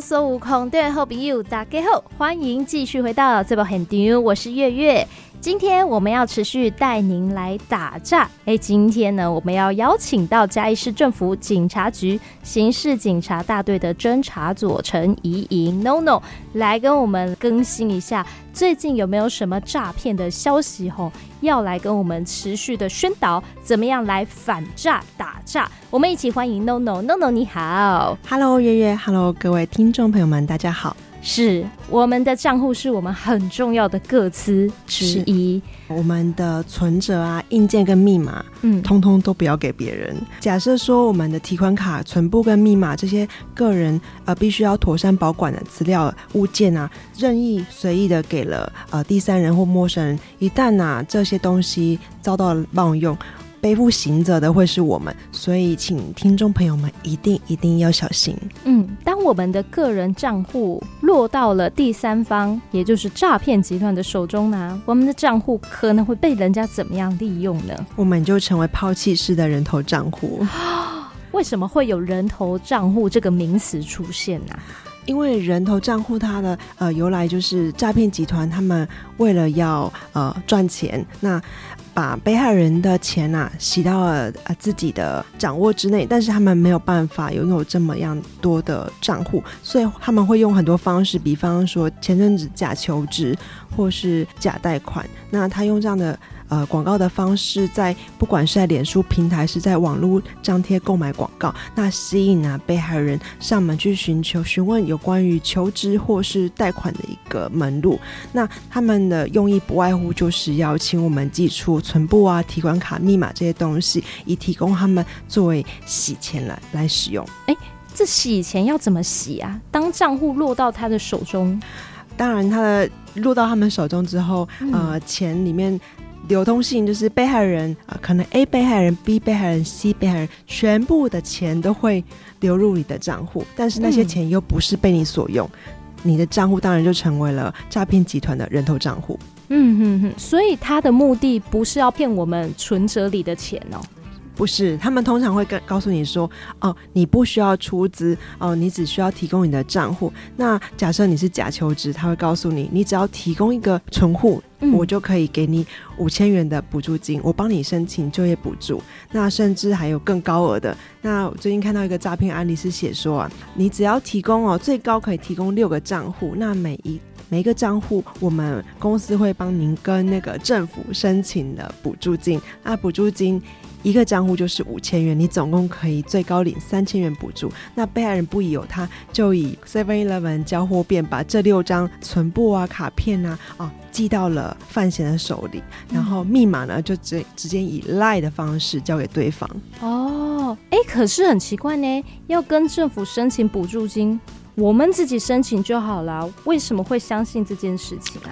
孙悟空中好朋友，大家好，欢迎继续回到这部很牛，我是月月。今天我们要持续带您来打诈。哎，今天呢，我们要邀请到嘉义市政府警察局刑事警察大队的侦查佐陈怡莹 NONO 来跟我们更新一下最近有没有什么诈骗的消息吼，要来跟我们持续的宣导怎么样来反诈打诈。我们一起欢迎 NONO NONO，你好，Hello 月月，Hello 各位听众朋友们，大家好。是我们的账户是我们很重要的个资之一，我们的存折啊、硬件跟密码，嗯，通通都不要给别人。假设说我们的提款卡存簿跟密码这些个人呃必须要妥善保管的资料物件啊，任意随意的给了呃第三人或陌生人，一旦呐、啊、这些东西遭到冒用。背负行责的会是我们，所以请听众朋友们一定一定要小心。嗯，当我们的个人账户落到了第三方，也就是诈骗集团的手中呢，我们的账户可能会被人家怎么样利用呢？我们就成为抛弃式的人头账户。为什么会有人头账户这个名词出现呢？因为人头账户它的呃由来就是诈骗集团他们为了要呃赚钱，那。把被害人的钱啊洗到了啊自己的掌握之内，但是他们没有办法拥有这么样多的账户，所以他们会用很多方式，比方说前阵子假求职或是假贷款，那他用这样的。呃，广告的方式在不管是在脸书平台，是在网络张贴购买广告，那吸引啊被害人上门去寻求询问有关于求职或是贷款的一个门路。那他们的用意不外乎就是要请我们寄出存簿啊、提款卡密码这些东西，以提供他们作为洗钱来来使用。哎，这洗钱要怎么洗啊？当账户落到他的手中，当然他的落到他们手中之后，嗯、呃，钱里面。流通性就是被害人啊、呃，可能 A 被害人、B 被害人、C 被害人，全部的钱都会流入你的账户，但是那些钱又不是被你所用，嗯、你的账户当然就成为了诈骗集团的人头账户。嗯哼哼，所以他的目的不是要骗我们存折里的钱哦。不是，他们通常会跟告诉你说，哦，你不需要出资，哦，你只需要提供你的账户。那假设你是假求职，他会告诉你，你只要提供一个存户，嗯、我就可以给你五千元的补助金，我帮你申请就业补助。那甚至还有更高额的。那我最近看到一个诈骗案例是写说啊，你只要提供哦，最高可以提供六个账户，那每一每一个账户，我们公司会帮您跟那个政府申请的补助金。那补助金。一个账户就是五千元，你总共可以最高领三千元补助。那被害人不疑有他，就以 Seven Eleven 交货便把这六张存簿啊、卡片啊，啊，寄到了范闲的手里，然后密码呢就直直接以赖的方式交给对方。哦，哎，可是很奇怪呢，要跟政府申请补助金，我们自己申请就好了，为什么会相信这件事情啊？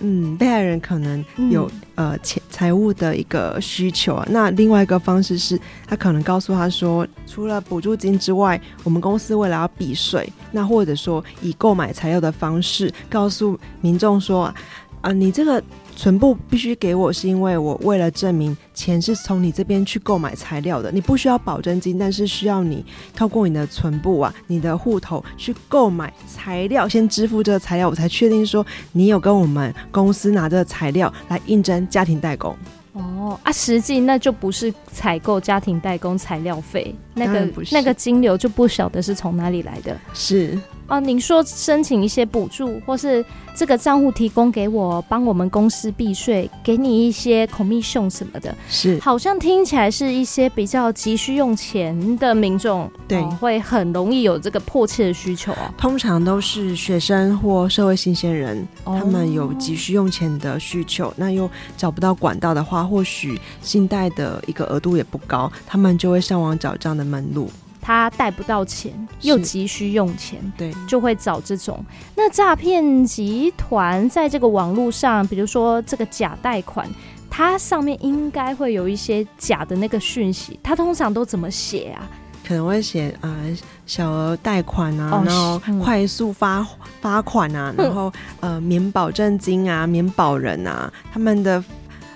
嗯，被害人可能有、嗯、呃钱财务的一个需求啊。那另外一个方式是，他可能告诉他说，除了补助金之外，我们公司为了要避税，那或者说以购买材料的方式告诉民众说，啊、呃，你这个。存簿必须给我，是因为我为了证明钱是从你这边去购买材料的。你不需要保证金，但是需要你透过你的存部啊，你的户头去购买材料，先支付这个材料，我才确定说你有跟我们公司拿这个材料来应征家庭代工。哦啊，实际那就不是采购家庭代工材料费，那个那个金流就不晓得是从哪里来的。是。哦，您说申请一些补助，或是这个账户提供给我，帮我们公司避税，给你一些 commission 什么的，是，好像听起来是一些比较急需用钱的民众，对、哦，会很容易有这个迫切的需求哦。通常都是学生或社会新鲜人，他们有急需用钱的需求，哦、那又找不到管道的话，或许信贷的一个额度也不高，他们就会上网找这样的门路。他贷不到钱，又急需用钱，对，就会找这种。那诈骗集团在这个网络上，比如说这个假贷款，它上面应该会有一些假的那个讯息，它通常都怎么写啊？可能会写啊、呃，小额贷款啊，然后快速发发款啊，然后呃免保证金啊，免保人啊，他们的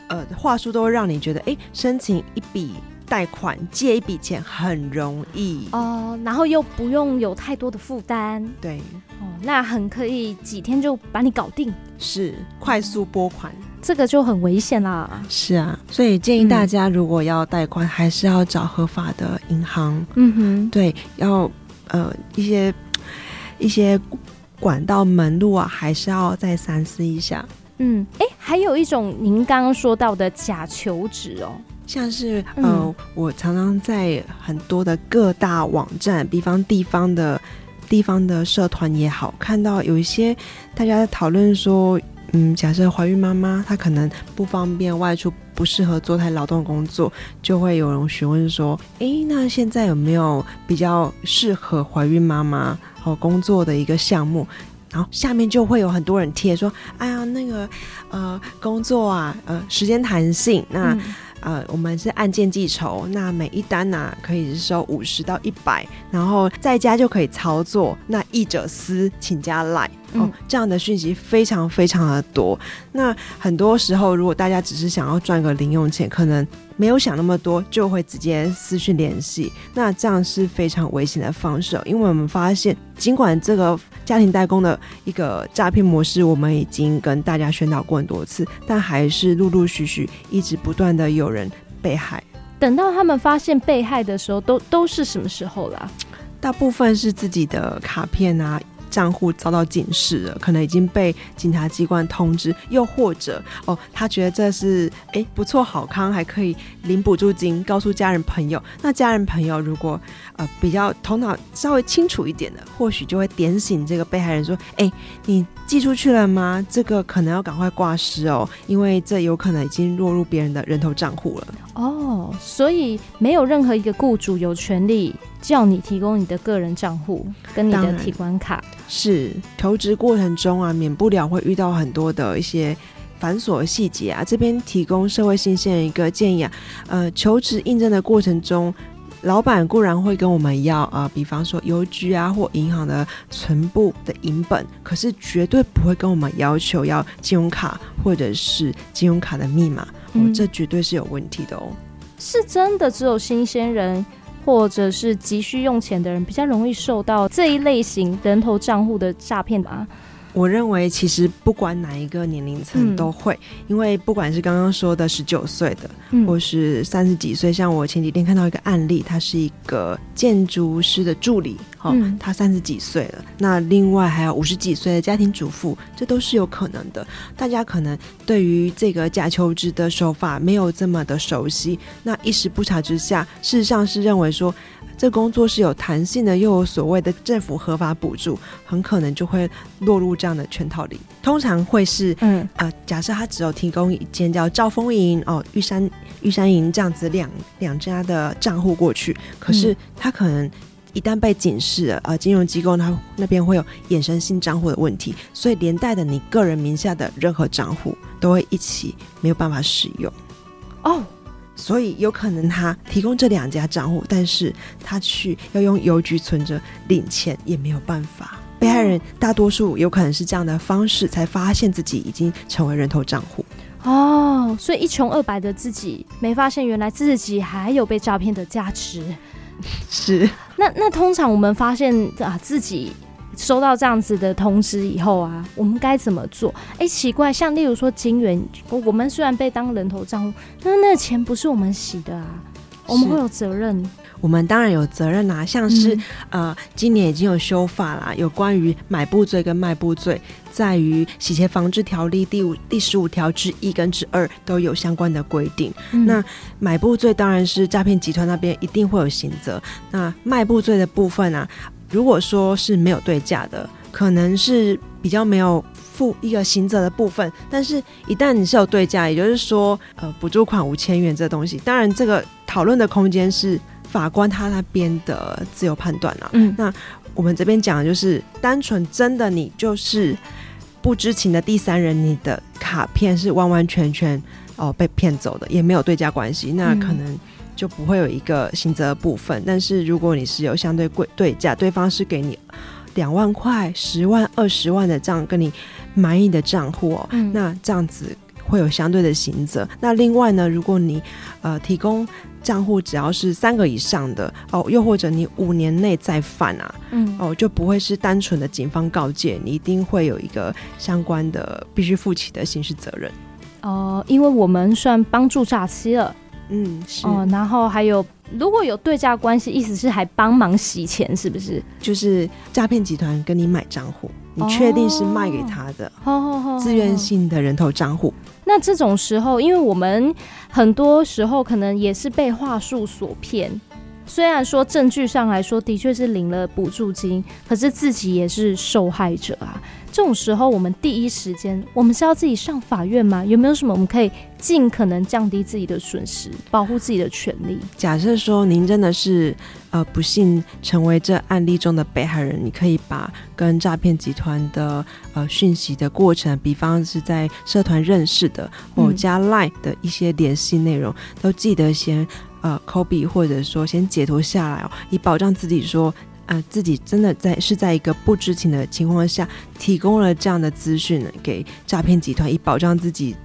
呃话术都会让你觉得，哎，申请一笔。贷款借一笔钱很容易哦，然后又不用有太多的负担，对，哦，那很可以几天就把你搞定，是快速拨款，这个就很危险啦。是啊，所以建议大家如果要贷款，嗯、还是要找合法的银行。嗯哼，对，要呃一些一些管道门路啊，还是要再三思一下。嗯，哎，还有一种您刚刚说到的假求职哦。像是呃，我常常在很多的各大网站，比方地方的地方的社团也好，看到有一些大家在讨论说，嗯，假设怀孕妈妈她可能不方便外出，不适合做太劳动工作，就会有人询问说，哎，那现在有没有比较适合怀孕妈妈好工作的一个项目？然后下面就会有很多人贴说，哎呀，那个呃工作啊，呃时间弹性那。嗯呃，我们是按件计酬，那每一单呢、啊、可以是收五十到一百，然后在家就可以操作。那译者私请加 LINE 哦，这样的讯息非常非常的多。那很多时候，如果大家只是想要赚个零用钱，可能。没有想那么多，就会直接私讯联系，那这样是非常危险的方式。因为我们发现，尽管这个家庭代工的一个诈骗模式，我们已经跟大家宣导过很多次，但还是陆陆续续一直不断的有人被害。等到他们发现被害的时候，都都是什么时候啦？大部分是自己的卡片啊。账户遭到警示了，可能已经被警察机关通知，又或者哦，他觉得这是哎不错好康，还可以领补助金，告诉家人朋友。那家人朋友如果呃比较头脑稍微清楚一点的，或许就会点醒这个被害人说：“哎，你寄出去了吗？这个可能要赶快挂失哦，因为这有可能已经落入别人的人头账户了。”哦，所以没有任何一个雇主有权利。叫你提供你的个人账户跟你的提款卡，是求职过程中啊，免不了会遇到很多的一些繁琐的细节啊。这边提供社会新鲜人一个建议啊，呃，求职应征的过程中，老板固然会跟我们要啊、呃，比方说邮局啊或银行的存部的银本，可是绝对不会跟我们要求要金融卡或者是金融卡的密码，哦，这绝对是有问题的哦。是真的只有新鲜人，或者是急需用钱的人比较容易受到这一类型人头账户的诈骗吧？我认为其实不管哪一个年龄层都会，嗯、因为不管是刚刚说的十九岁的，嗯、或是三十几岁，像我前几天看到一个案例，他是一个建筑师的助理，哈、嗯，他三十几岁了，那另外还有五十几岁的家庭主妇，这都是有可能的。大家可能对于这个假求职的手法没有这么的熟悉，那一时不察之下，事实上是认为说。这工作是有弹性的，又有所谓的政府合法补助，很可能就会落入这样的圈套里。通常会是，嗯呃，假设他只有提供一间叫兆丰营哦、玉山玉山营这样子两两家的账户过去，可是他可能一旦被警示了，呃，金融机构他那边会有衍生性账户的问题，所以连带的你个人名下的任何账户都会一起没有办法使用。哦。所以有可能他提供这两家账户，但是他去要用邮局存折领钱也没有办法。被害人大多数有可能是这样的方式才发现自己已经成为人头账户。哦，所以一穷二白的自己没发现原来自己还有被诈骗的价值。是。那那通常我们发现啊自己。收到这样子的通知以后啊，我们该怎么做？哎、欸，奇怪，像例如说金元，我们虽然被当人头账户，但是那个钱不是我们洗的啊，我们会有责任。我们当然有责任啊，像是、嗯、呃，今年已经有修法啦，有关于买布罪跟卖布罪，在于洗钱防治条例第五第十五条之一跟之二都有相关的规定。嗯、那买布罪当然是诈骗集团那边一定会有刑责，那卖布罪的部分啊。如果说是没有对价的，可能是比较没有负一个行责的部分。但是，一旦你是有对价，也就是说，呃，补助款五千元这东西，当然这个讨论的空间是法官他那边的自由判断了。嗯，那我们这边讲的就是单纯真的你就是不知情的第三人，你的卡片是完完全全哦、呃、被骗走的，也没有对价关系，那可能。就不会有一个刑责的部分，但是如果你是有相对贵对价，对方是给你两万块、十万、二十万的这样跟你满意的账户哦，嗯、那这样子会有相对的刑责。那另外呢，如果你呃提供账户只要是三个以上的哦，又或者你五年内再犯啊，嗯哦，就不会是单纯的警方告诫，你一定会有一个相关的必须负起的刑事责任。哦，因为我们算帮助诈欺了，嗯是哦，然后还有如果有对价关系，意思是还帮忙洗钱，是不是？就是诈骗集团跟你买账户，你确定是卖给他的，哦，自愿性的人头账户。那这种时候，因为我们很多时候可能也是被话术所骗，虽然说证据上来说的确是领了补助金，可是自己也是受害者啊。这种时候，我们第一时间，我们是要自己上法院吗？有没有什么我们可以尽可能降低自己的损失，保护自己的权利？假设说您真的是呃不幸成为这案例中的被害人，你可以把跟诈骗集团的呃讯息的过程，比方是在社团认识的或加 Line 的一些联系内容，嗯、都记得先呃 copy 或者说先截图下来哦，以保障自己说。呃，自己真的在是在一个不知情的情况下提供了这样的资讯给诈骗集团，以保障自己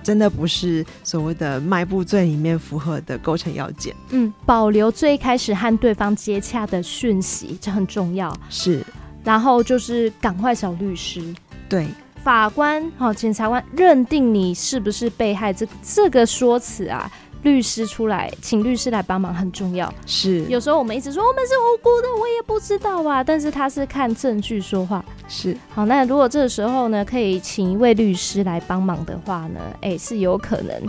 真的不是所谓的卖布罪里面符合的构成要件。嗯，保留最开始和对方接洽的讯息，这很重要。是，然后就是赶快找律师。对，法官好，检察官认定你是不是被害，这这个说辞啊。律师出来，请律师来帮忙很重要。是，有时候我们一直说我们是无辜的，我也不知道啊。但是他是看证据说话。是，好，那如果这个时候呢，可以请一位律师来帮忙的话呢，哎、欸，是有可能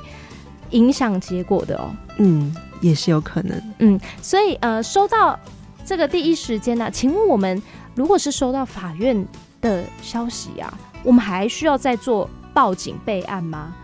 影响结果的哦。嗯，也是有可能。嗯，所以呃，收到这个第一时间呢、啊，请问我们如果是收到法院的消息啊，我们还需要再做报警备案吗？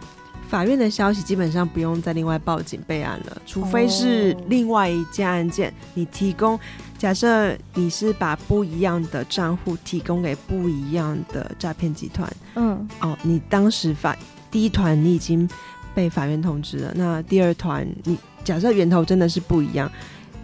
法院的消息基本上不用再另外报警备案了，除非是另外一件案件。Oh. 你提供，假设你是把不一样的账户提供给不一样的诈骗集团，嗯，哦，你当时法第一团你已经被法院通知了，那第二团你假设源头真的是不一样，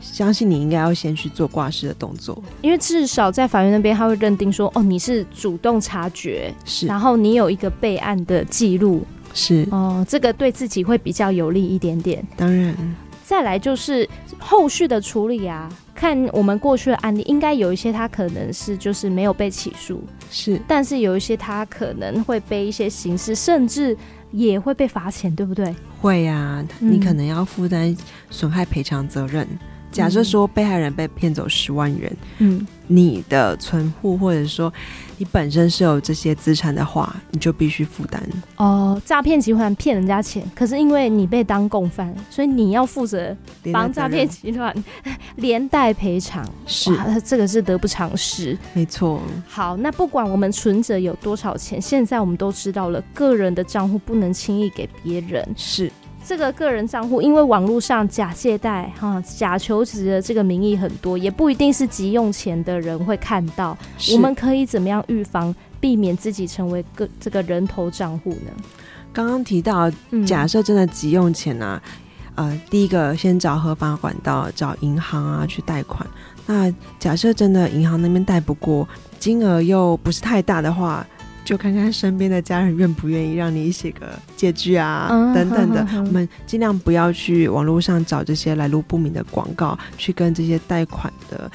相信你应该要先去做挂失的动作，因为至少在法院那边他会认定说，哦，你是主动察觉，是，然后你有一个备案的记录。是哦，这个对自己会比较有利一点点。当然，再来就是后续的处理啊。看我们过去的案例，应该有一些他可能是就是没有被起诉，是，但是有一些他可能会被一些刑事，甚至也会被罚钱，对不对？会呀、啊，你可能要负担损害赔偿责任。嗯、假设说被害人被骗走十万元，嗯，你的存户或者说。你本身是有这些资产的话，你就必须负担哦。诈骗集团骗人家钱，可是因为你被当共犯，所以你要负责帮诈骗集团 连带赔偿。是，这个是得不偿失。没错。好，那不管我们存折有多少钱，现在我们都知道了，个人的账户不能轻易给别人。是。这个个人账户，因为网络上假借贷、哈假求职的这个名义很多，也不一定是急用钱的人会看到。我们可以怎么样预防，避免自己成为个这个人头账户呢？刚刚提到，假设真的急用钱啊，嗯、呃，第一个先找合法管道，找银行啊去贷款。那假设真的银行那边贷不过，金额又不是太大的话。就看看身边的家人愿不愿意让你写个借据啊，嗯、等等的。嗯、我们尽量不要去网络上找这些来路不明的广告，去跟这些贷款的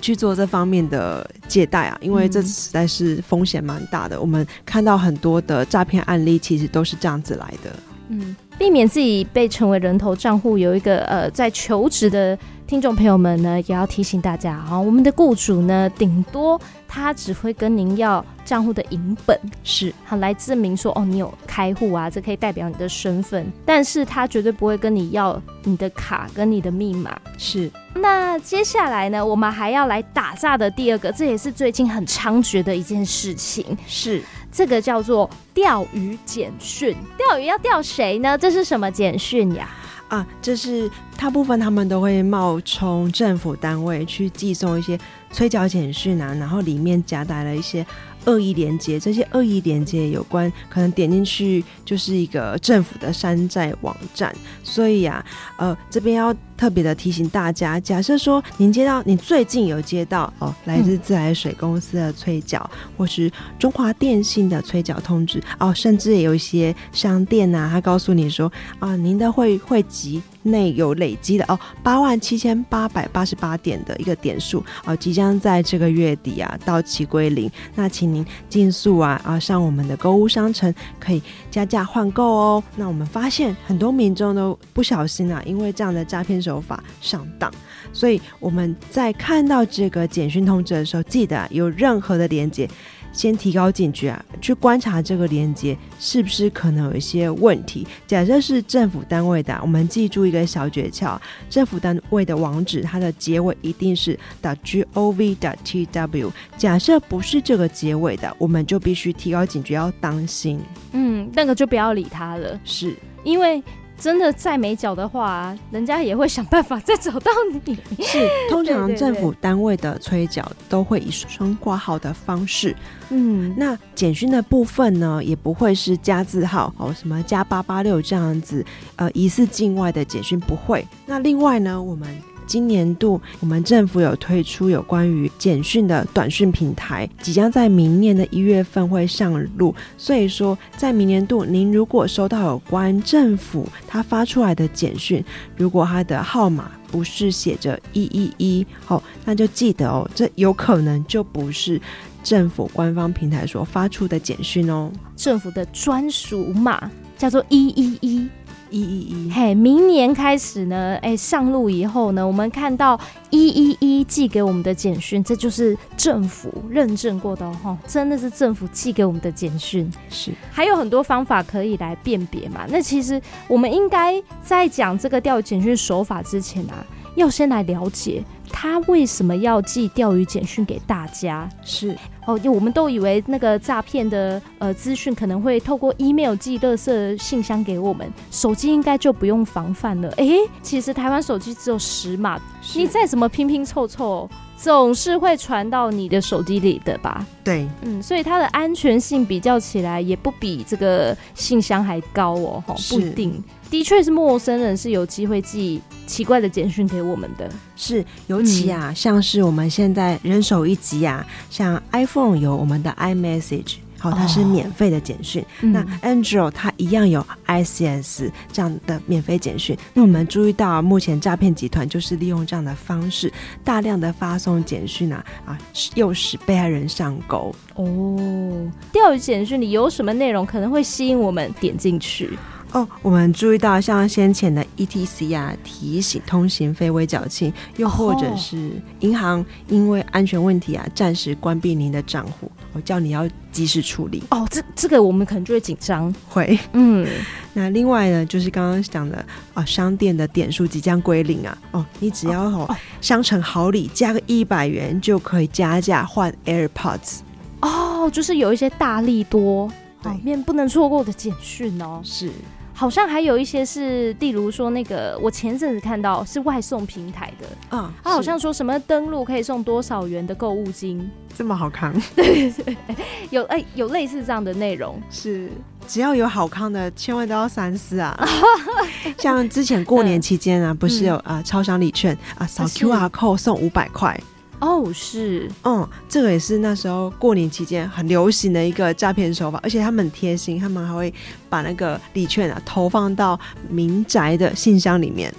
去做这方面的借贷啊，因为这实在是风险蛮大的。嗯、我们看到很多的诈骗案例，其实都是这样子来的。嗯，避免自己被成为人头账户，有一个呃，在求职的听众朋友们呢，也要提醒大家啊，我们的雇主呢，顶多他只会跟您要账户的银本，是好来证明说哦，你有开户啊，这可以代表你的身份，但是他绝对不会跟你要你的卡跟你的密码。是，那接下来呢，我们还要来打诈的第二个，这也是最近很猖獗的一件事情，是。这个叫做钓鱼简讯，钓鱼要钓谁呢？这是什么简讯呀？啊，这是大部分他们都会冒充政府单位去寄送一些催缴简讯啊，然后里面夹带了一些。恶意连接，这些恶意连接有关，可能点进去就是一个政府的山寨网站，所以呀、啊，呃，这边要特别的提醒大家，假设说您接到，你最近有接到哦，来自自来水公司的催缴，或是中华电信的催缴通知，哦，甚至也有一些商店呐、啊，他告诉你说啊，您的会会籍。内有累积的哦八万七千八百八十八点的一个点数哦，即将在这个月底啊到期归零。那请您尽速啊啊上我们的购物商城，可以加价换购哦。那我们发现很多民众都不小心啊，因为这样的诈骗手法上当，所以我们在看到这个简讯通知的时候，记得啊，有任何的连接。先提高警觉啊，去观察这个连接是不是可能有一些问题。假设是政府单位的，我们记住一个小诀窍：政府单位的网址，它的结尾一定是 .gov.tw。假设不是这个结尾的，我们就必须提高警觉，要当心。嗯，那个就不要理他了，是因为。真的再没脚的话，人家也会想办法再找到你。是，通常政府单位的催缴都会以双挂号的方式。嗯，那简讯的部分呢，也不会是加字号哦，什么加八八六这样子，呃，疑似境外的简讯不会。那另外呢，我们。今年度我们政府有推出有关于简讯的短讯平台，即将在明年的一月份会上路。所以说，在明年度，您如果收到有关政府他发出来的简讯，如果他的号码不是写着一一一，哦，那就记得哦，这有可能就不是政府官方平台所发出的简讯哦。政府的专属码叫做一一一。一一一，嘿，明年开始呢，哎、欸，上路以后呢，我们看到一一一寄给我们的简讯，这就是政府认证过的哦，真的是政府寄给我们的简讯。是，还有很多方法可以来辨别嘛。那其实我们应该在讲这个钓鱼简讯手法之前啊，要先来了解。他为什么要寄钓鱼简讯给大家？是哦，我们都以为那个诈骗的呃资讯可能会透过 email 寄垃圾信箱给我们，手机应该就不用防范了。哎，其实台湾手机只有十码，你再怎么拼拼凑凑，总是会传到你的手机里的吧？对，嗯，所以它的安全性比较起来也不比这个信箱还高哦，不一定。的确是陌生人是有机会寄奇怪的简讯给我们的，是尤其啊，嗯、像是我们现在人手一机啊，像 iPhone 有我们的 iMessage，好，它是免费的简讯。哦、那 Android 它一样有 ICS 这样的免费简讯。嗯、那我们注意到，目前诈骗集团就是利用这样的方式，大量的发送简讯啊啊，诱使被害人上钩。哦，钓鱼简讯里有什么内容可能会吸引我们点进去？哦，我们注意到像先前的 ETC 啊，提醒通行非微缴清，又或者是银行因为安全问题啊，暂时关闭您的账户，我叫你要及时处理。哦，这这个我们可能就会紧张，会，嗯。那另外呢，就是刚刚讲的啊，商店的点数即将归零啊，哦，你只要哦商城好礼加个一百元就可以加价换 AirPods。哦，就是有一些大利多，对，面不能错过的简讯哦，是。好像还有一些是，例如说那个，我前阵子看到是外送平台的。啊，他好像说什么登录可以送多少元的购物金，这么好康？对对，有哎、欸、有类似这样的内容，是。只要有好康的，千万都要三思啊！像之前过年期间啊，嗯、不是有啊超商礼券啊，扫 QR code 送五百块。哦，是，嗯，这个也是那时候过年期间很流行的一个诈骗手法，而且他们很贴心，他们还会把那个礼券啊投放到民宅的信箱里面。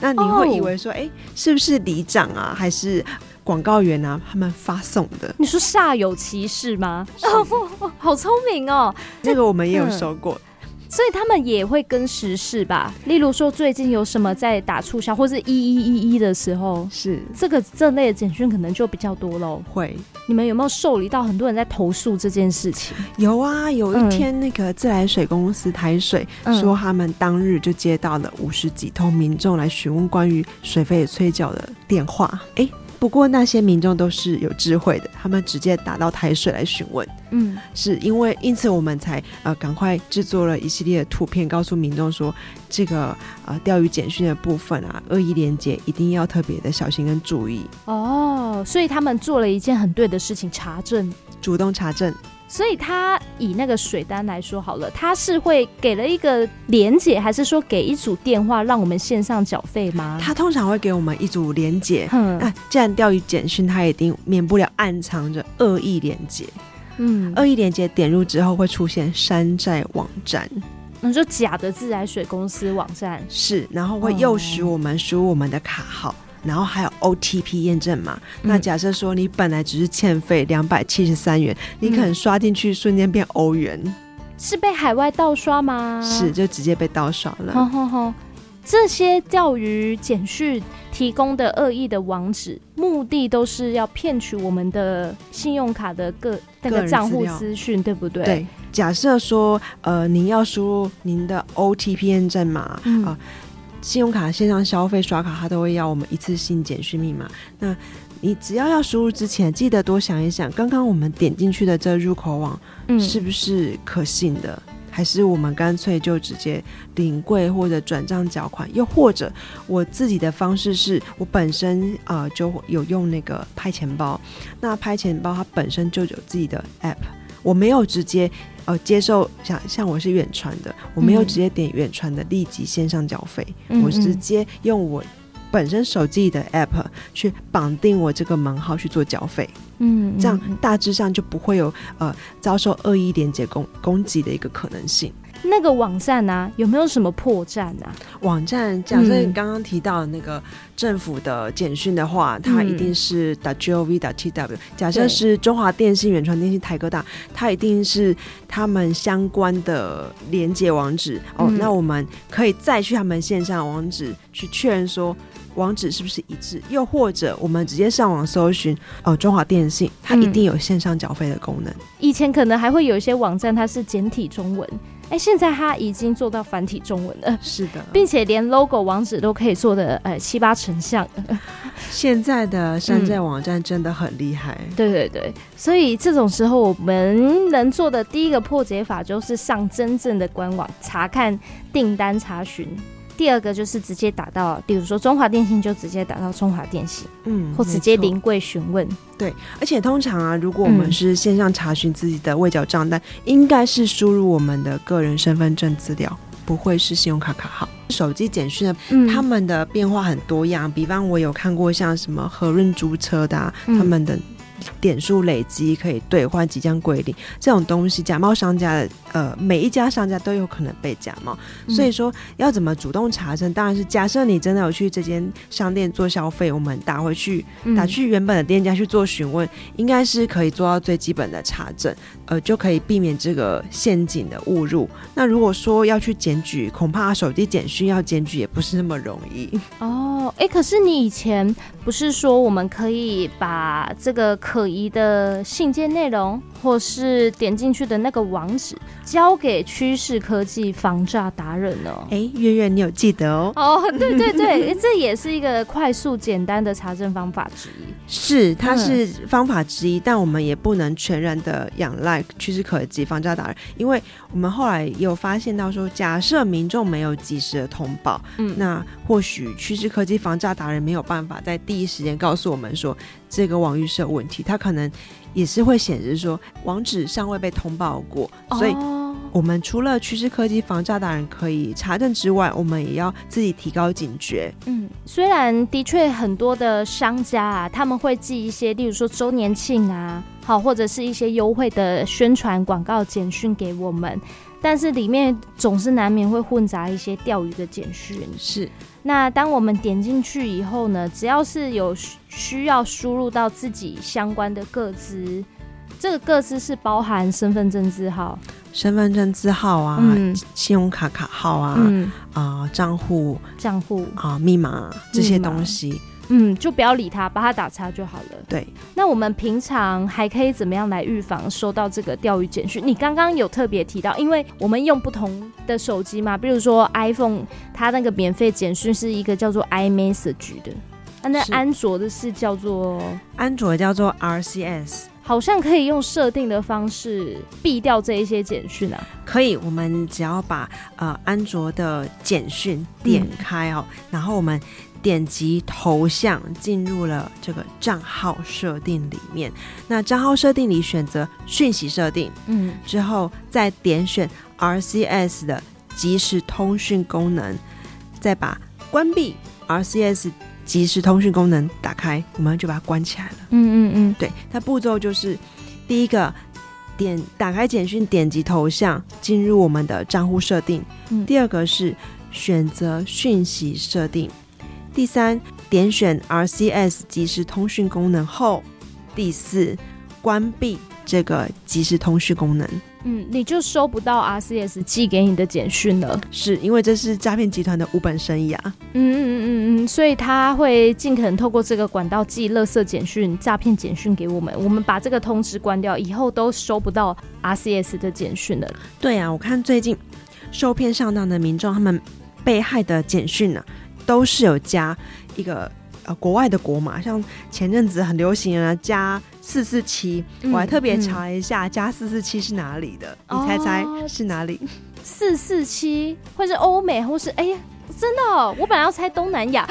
那你会以为说，哎、哦，是不是里长啊，还是广告员啊，他们发送的？你说煞有其事吗？是哦，好聪明哦，这个我们也有收过。嗯所以他们也会跟时事吧，例如说最近有什么在打促销，或是一一一一的时候，是这个这类的简讯可能就比较多喽。会，你们有没有受理到很多人在投诉这件事情？有啊，有一天那个自来水公司台水、嗯、说他们当日就接到了五十几通民众来询问关于水费催缴的电话，哎、欸。不过那些民众都是有智慧的，他们直接打到台水来询问。嗯，是因为因此我们才呃赶快制作了一系列的图片，告诉民众说这个呃钓鱼简讯的部分啊，恶意连接一定要特别的小心跟注意。哦，所以他们做了一件很对的事情，查证，主动查证。所以他以那个水单来说好了，他是会给了一个连接，还是说给一组电话让我们线上缴费吗？他通常会给我们一组连接。嗯，那既然钓鱼简讯，他一定免不了暗藏着恶意连接。嗯，恶意连接点入之后会出现山寨网站。那就假的自来水公司网站是，然后会诱使我们输入我们的卡号，哦、然后还有 OTP 验证码。嗯、那假设说你本来只是欠费两百七十三元，你可能刷进去瞬间变欧元，是被海外盗刷吗？是，就直接被盗刷了。呵呵呵这些钓鱼简讯提供的恶意的网址，目的都是要骗取我们的信用卡的个那个账户资讯，对不对？对。假设说，呃，您要输入您的 OTP 验证码啊、嗯呃，信用卡线上消费刷卡，它都会要我们一次性简讯密码。那你只要要输入之前，记得多想一想，刚刚我们点进去的这入口网，是不是可信的？嗯还是我们干脆就直接领柜或者转账缴款，又或者我自己的方式是我本身呃就有用那个拍钱包，那拍钱包它本身就有自己的 app，我没有直接呃接受像像我是远传的，我没有直接点远传的立即线上缴费，嗯、我直接用我本身手机的 app 去绑定我这个门号去做缴费。嗯，这样大致上就不会有呃遭受恶意连接攻攻击的一个可能性。那个网站呢、啊，有没有什么破绽呢、啊？网站假设你刚刚提到那个政府的简讯的话，嗯、它一定是 .gov .tw。假设是中华电信、远传电信、台哥大，它一定是他们相关的连接网址。嗯、哦，那我们可以再去他们线上网址去确认说。网址是不是一致？又或者我们直接上网搜寻哦，中华电信，它一定有线上缴费的功能。以前可能还会有一些网站，它是简体中文，哎、欸，现在它已经做到繁体中文了。是的，并且连 logo 网址都可以做的呃七八成像。现在的山寨网站真的很厉害。嗯。对对对，所以这种时候我们能做的第一个破解法就是上真正的官网查看订单查询。第二个就是直接打到，比如说中华电信就直接打到中华电信，嗯，或直接临柜询问。对，而且通常啊，如果我们是线上查询自己的未缴账单，嗯、应该是输入我们的个人身份证资料，不会是信用卡卡号。手机简讯的，嗯、他们的变化很多样，比方我有看过像什么和润租车的、啊，嗯、他们的。点数累积可以兑换即将归零这种东西，假冒商家的呃，每一家商家都有可能被假冒，嗯、所以说要怎么主动查证？当然是假设你真的有去这间商店做消费，我们打回去，打去原本的店家去做询问，嗯、应该是可以做到最基本的查证，呃，就可以避免这个陷阱的误入。那如果说要去检举，恐怕手机简讯要检举也不是那么容易哦。哎、欸，可是你以前不是说我们可以把这个可疑的信件内容，或是点进去的那个网址，交给趋势科技防诈达人哦？哎、欸，月月，你有记得哦？哦，对对对，这也是一个快速简单的查证方法之一。是，它是方法之一，嗯、但我们也不能全然的仰赖趋势科技防诈达人，因为我们后来有发现到说，假设民众没有及时的通报，嗯，那或许趋势科技防诈达人没有办法在第一时间告诉我们说。这个网域是有问题，它可能也是会显示说网址尚未被通报过，所以我们除了趋势科技防诈当然可以查证之外，我们也要自己提高警觉。嗯，虽然的确很多的商家啊，他们会寄一些，例如说周年庆啊，好或者是一些优惠的宣传广告简讯给我们，但是里面总是难免会混杂一些钓鱼的简讯。是。那当我们点进去以后呢，只要是有需要输入到自己相关的个资，这个个资是包含身份证字号、身份证字号啊、嗯、信用卡卡号啊、嗯、啊账户账户。啊密码这些东西。嗯，就不要理他，把他打叉就好了。对，那我们平常还可以怎么样来预防收到这个钓鱼简讯？你刚刚有特别提到，因为我们用不同的手机嘛，比如说 iPhone，它那个免费简讯是一个叫做 iMessage 的，啊，那安卓的是叫做安卓叫做 RCS，好像可以用设定的方式避掉这一些简讯啊。可以，我们只要把呃安卓的简讯点开哦，嗯、然后我们。点击头像进入了这个账号设定里面，那账号设定里选择讯息设定，嗯，之后再点选 RCS 的即时通讯功能，再把关闭 RCS 即时通讯功能打开，我们就把它关起来了。嗯嗯嗯，对，它步骤就是第一个点打开简讯，点击头像进入我们的账户设定。嗯，第二个是选择讯息设定。第三，点选 RCS 即时通讯功能后，第四，关闭这个即时通讯功能。嗯，你就收不到 RCS 寄给你的简讯了，是因为这是诈骗集团的无本生意啊。嗯嗯嗯嗯嗯，所以他会尽可能透过这个管道寄垃圾简讯、诈骗简讯给我们。我们把这个通知关掉以后，都收不到 RCS 的简讯了。对啊，我看最近受骗上当的民众，他们被害的简讯呢、啊，都是有加一个呃国外的国码，像前阵子很流行啊加。四四七，我还特别查一下，加四四七是哪里的？嗯、你猜猜是哪里？四四七，或是欧美，或是哎呀，真的、哦，我本来要猜东南亚，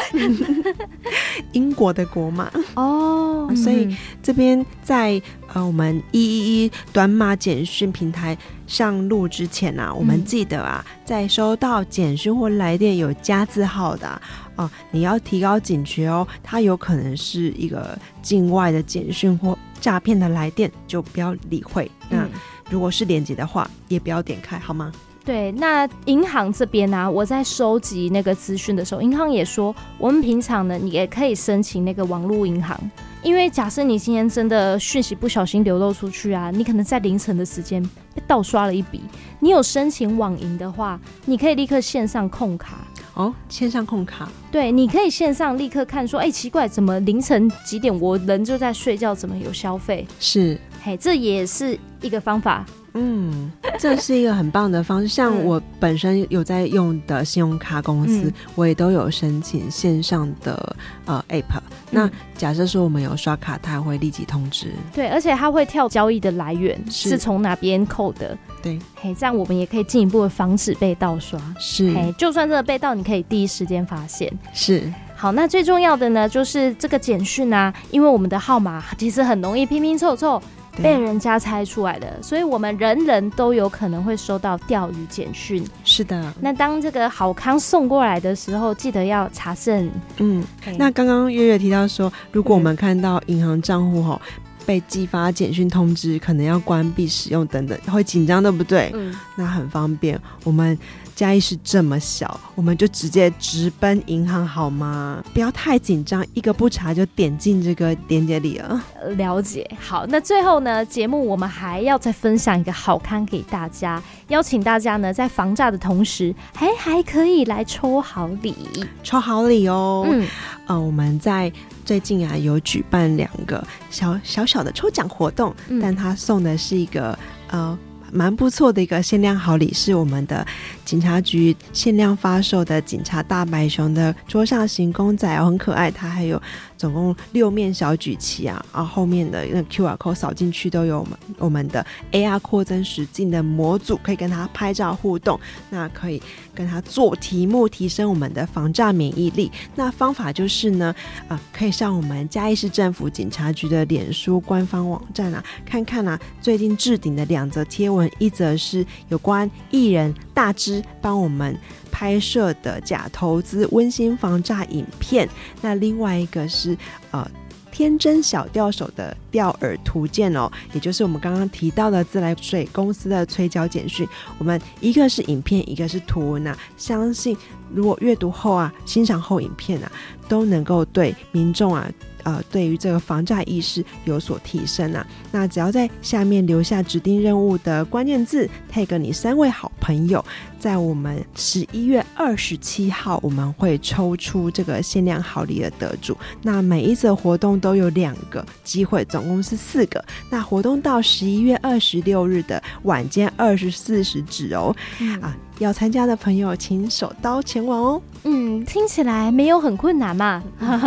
英国的国码哦。所以这边在呃，我们一一一短码简讯平台上路之前啊，我们记得啊，在收到简讯或来电有加字号的啊。哦，你要提高警觉哦，它有可能是一个境外的简讯或诈骗的来电，就不要理会。嗯、那如果是链接的话，也不要点开，好吗？对，那银行这边呢、啊，我在收集那个资讯的时候，银行也说，我们平常呢，你也可以申请那个网络银行，因为假设你今天真的讯息不小心流露出去啊，你可能在凌晨的时间被盗刷了一笔，你有申请网银的话，你可以立刻线上控卡。哦，线上控卡，对，你可以线上立刻看说，哎、欸，奇怪，怎么凌晨几点我人就在睡觉，怎么有消费？是，嘿，这也是一个方法。嗯，这是一个很棒的方式。像我本身有在用的信用卡公司，嗯、我也都有申请线上的呃 app。那假设说我们有刷卡，它会立即通知。对，而且它会跳交易的来源是从哪边扣的。对，嘿，这样我们也可以进一步的防止被盗刷。是，嘿，就算真的被盗，你可以第一时间发现。是，好，那最重要的呢，就是这个简讯啊，因为我们的号码其实很容易拼拼凑凑。被人家猜出来的，所以我们人人都有可能会收到钓鱼简讯。是的，那当这个好康送过来的时候，记得要查证。嗯，那刚刚月月提到说，如果我们看到银行账户吼被寄发简讯通知，可能要关闭使用等等，会紧张，对不对？嗯，那很方便，我们。嘉义市这么小，我们就直接直奔银行好吗？不要太紧张，一个不查就点进这个链接里了。了解，好，那最后呢，节目我们还要再分享一个好康给大家，邀请大家呢在防诈的同时，还还可以来抽好礼，抽好礼哦。嗯，呃，我们在最近啊有举办两个小小小的抽奖活动，嗯，但他送的是一个呃。蛮不错的一个限量好礼，是我们的警察局限量发售的警察大白熊的桌上型公仔哦，很可爱。它还有总共六面小举旗啊，啊后面的那 QR code 扫进去都有我们我们的 AR 扩增实境的模组，可以跟它拍照互动。那可以跟它做题目，提升我们的防诈免疫力。那方法就是呢，啊，可以上我们嘉义市政府警察局的脸书官方网站啊，看看啊，最近置顶的两则贴文。一则是有关艺人大支帮我们拍摄的假投资温馨防诈影片，那另外一个是呃天真小钓手的钓饵图鉴哦，也就是我们刚刚提到的自来水公司的催缴简讯。我们一个是影片，一个是图文啊，相信如果阅读后啊，欣赏后影片啊，都能够对民众啊。呃，对于这个防诈意识有所提升啊，那只要在下面留下指定任务的关键字，tag 你三位好朋友，在我们十一月二十七号，我们会抽出这个限量好礼的得主。那每一则活动都有两个机会，总共是四个。那活动到十一月二十六日的晚间二十四时止哦，啊。要参加的朋友，请手刀前往哦。嗯，听起来没有很困难嘛？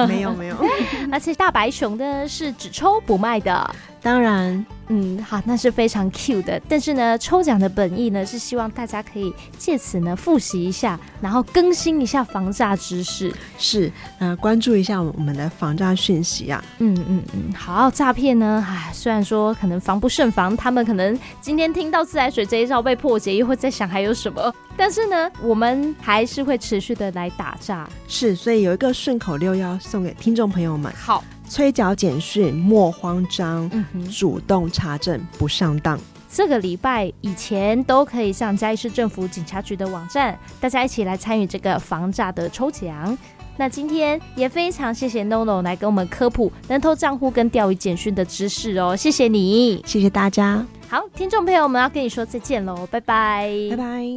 没有没有，而且大白熊呢是只抽不卖的。当然，嗯，好，那是非常 cute 的。但是呢，抽奖的本意呢是希望大家可以借此呢复习一下，然后更新一下防诈知识。是，呃，关注一下我们的防诈讯息啊。嗯嗯嗯，好，诈骗呢，唉，虽然说可能防不胜防，他们可能今天听到自来水这一招被破解，又会在想还有什么，但是呢，我们还是会持续的来打诈。是，所以有一个顺口溜要送给听众朋友们。好。催缴简讯莫慌张，嗯、主动查证不上当。这个礼拜以前都可以上嘉义市政府警察局的网站，大家一起来参与这个防诈的抽奖。那今天也非常谢谢 NONO 来跟我们科普人头账户跟钓鱼简讯的知识哦，谢谢你，谢谢大家。好，听众朋友我们要跟你说再见喽，拜拜，拜拜。